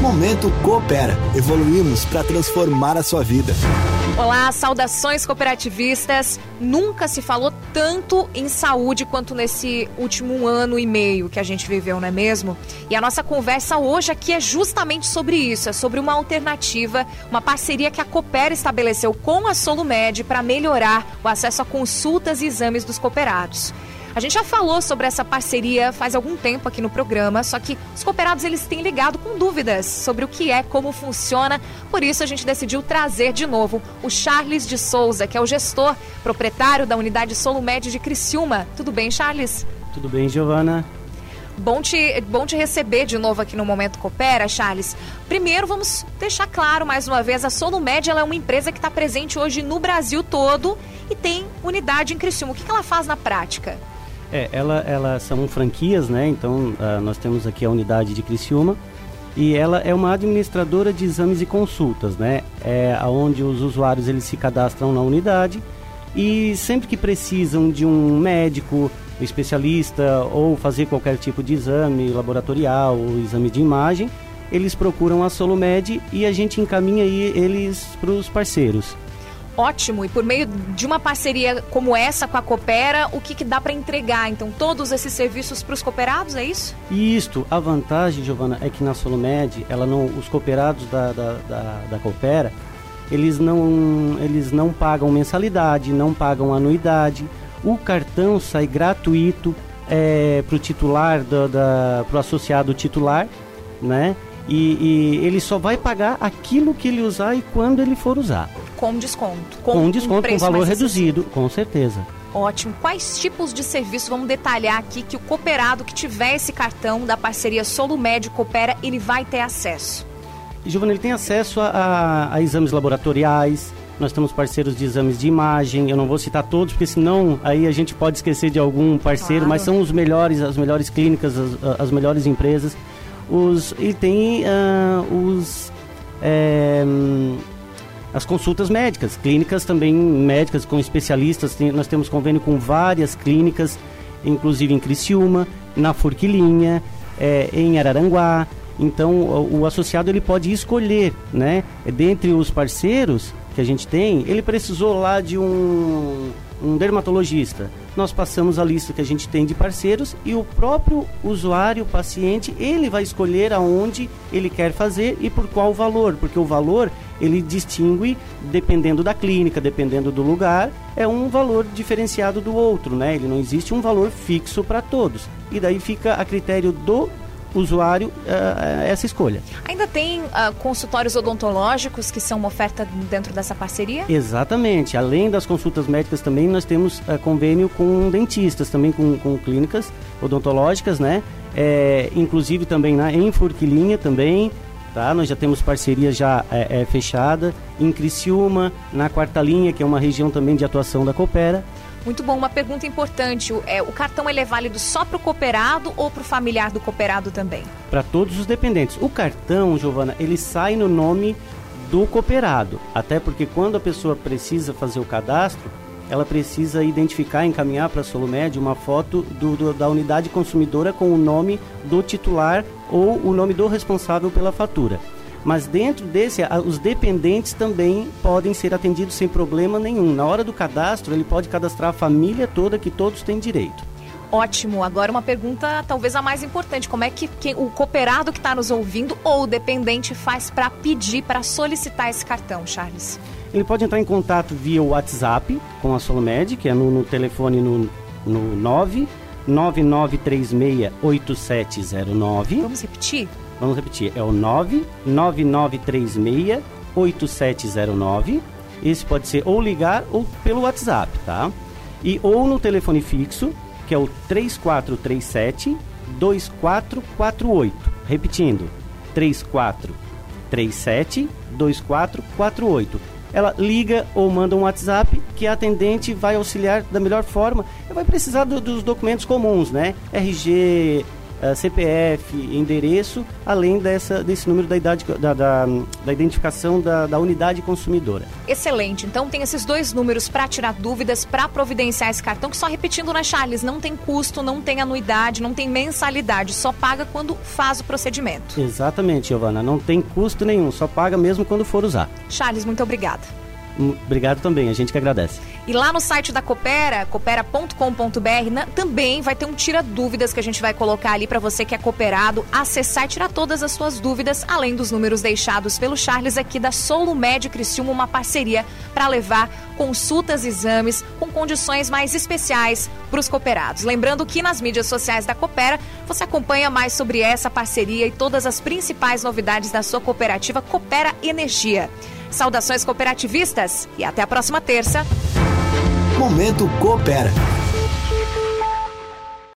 Momento Coopera. Evoluímos para transformar a sua vida. Olá, saudações cooperativistas. Nunca se falou tanto em saúde quanto nesse último ano e meio que a gente viveu, não é mesmo? E a nossa conversa hoje aqui é justamente sobre isso, é sobre uma alternativa, uma parceria que a Coopera estabeleceu com a Solumed para melhorar o acesso a consultas e exames dos cooperados. A gente já falou sobre essa parceria faz algum tempo aqui no programa, só que os cooperados eles têm ligado com dúvidas sobre o que é, como funciona. Por isso a gente decidiu trazer de novo o Charles de Souza, que é o gestor, proprietário da unidade Solumed de Criciúma. Tudo bem, Charles? Tudo bem, Giovana? Bom te, bom te receber de novo aqui no Momento Coopera, Charles. Primeiro, vamos deixar claro mais uma vez, a Solumed é uma empresa que está presente hoje no Brasil todo e tem unidade em Criciúma. O que, que ela faz na prática? É, ela, ela são franquias, né? Então, uh, nós temos aqui a unidade de Criciúma e ela é uma administradora de exames e consultas, né? É onde os usuários eles se cadastram na unidade e sempre que precisam de um médico, especialista ou fazer qualquer tipo de exame laboratorial ou exame de imagem, eles procuram a Solumed e a gente encaminha eles para os parceiros ótimo. E por meio de uma parceria como essa com a Coopera, o que, que dá para entregar? Então, todos esses serviços para os cooperados, é isso? Isto. A vantagem, Giovana, é que na Solomed, ela não, os cooperados da, da, da, da Coopera, eles não, eles não pagam mensalidade, não pagam anuidade. O cartão sai gratuito é, para o titular, para o associado titular, né? E, e, ele só vai pagar aquilo que ele usar e quando ele for usar. Com desconto. Com, com desconto, um com valor reduzido, com certeza. Ótimo. Quais tipos de serviços, vamos detalhar aqui, que o cooperado que tiver esse cartão da parceria Solo Médio Coopera, ele vai ter acesso? Giovanni, ele tem acesso a, a, a, exames laboratoriais, nós temos parceiros de exames de imagem, eu não vou citar todos, porque senão aí a gente pode esquecer de algum parceiro, claro. mas são os melhores, as melhores clínicas, as, as melhores empresas os, e tem uh, os é, as consultas médicas, clínicas também médicas com especialistas. Tem, nós temos convênio com várias clínicas, inclusive em Criciúma, na Forquilinha, é, em Araranguá. Então o, o, associado ele pode escolher, né? Dentre os parceiros que a gente tem, ele precisou lá de um um dermatologista, nós passamos a lista que a gente tem de parceiros e o próprio usuário, paciente, ele vai escolher aonde ele quer fazer e por qual valor, porque o valor ele distingue dependendo da clínica, dependendo do lugar, é um valor diferenciado do outro, né? Ele não existe um valor fixo para todos. E daí fica a critério do usuário uh, essa escolha. Ainda tem uh, consultórios odontológicos que são uma oferta dentro dessa parceria? Exatamente. Além das consultas médicas também nós temos uh, convênio com dentistas, também com, com clínicas odontológicas, né? É, inclusive também na, em Forquilinha também, tá? Nós já temos parceria já é, é, fechada em Criciúma, na Quarta Linha, que é uma região também de atuação da Coopera. Muito bom. Uma pergunta importante: é, o cartão ele é válido só para o cooperado ou para o familiar do cooperado também? Para todos os dependentes. O cartão, Giovana, ele sai no nome do cooperado. Até porque quando a pessoa precisa fazer o cadastro, ela precisa identificar, encaminhar para a Solumed uma foto do, do, da unidade consumidora com o nome do titular ou o nome do responsável pela fatura. Mas dentro desse, os dependentes também podem ser atendidos sem problema nenhum. Na hora do cadastro, ele pode cadastrar a família toda, que todos têm direito. Ótimo. Agora uma pergunta talvez a mais importante. Como é que, que o cooperado que está nos ouvindo ou o dependente faz para pedir, para solicitar esse cartão, Charles? Ele pode entrar em contato via WhatsApp com a Solomed, que é no, no telefone no, no 9 99368709. Vamos repetir? Vamos repetir, é o 99936 8709. Esse pode ser ou ligar ou pelo WhatsApp, tá? E ou no telefone fixo, que é o 3437 2448. Repetindo, 3437 2448. Ela liga ou manda um WhatsApp que a atendente vai auxiliar da melhor forma. Vai precisar do, dos documentos comuns, né? RG, uh, CPF, endereço, além dessa, desse número da, idade, da, da, da identificação da, da unidade consumidora. Excelente. Então tem esses dois números para tirar dúvidas, para providenciar esse cartão, que só repetindo, né, Charles? Não tem custo, não tem anuidade, não tem mensalidade, só paga quando faz o procedimento. Exatamente, Giovana. Não tem custo nenhum, só paga mesmo quando for usar. Charles, muito obrigada. Obrigado também, a gente que agradece. E lá no site da Coopera, coopera.com.br, também vai ter um tira dúvidas que a gente vai colocar ali para você que é cooperado acessar e tirar todas as suas dúvidas, além dos números deixados pelo Charles aqui da Solo Médio Criciúma, uma parceria para levar consultas exames com condições mais especiais para os cooperados. Lembrando que nas mídias sociais da Coopera você acompanha mais sobre essa parceria e todas as principais novidades da sua cooperativa Coopera Energia. Saudações cooperativistas e até a próxima terça. Momento Coopera.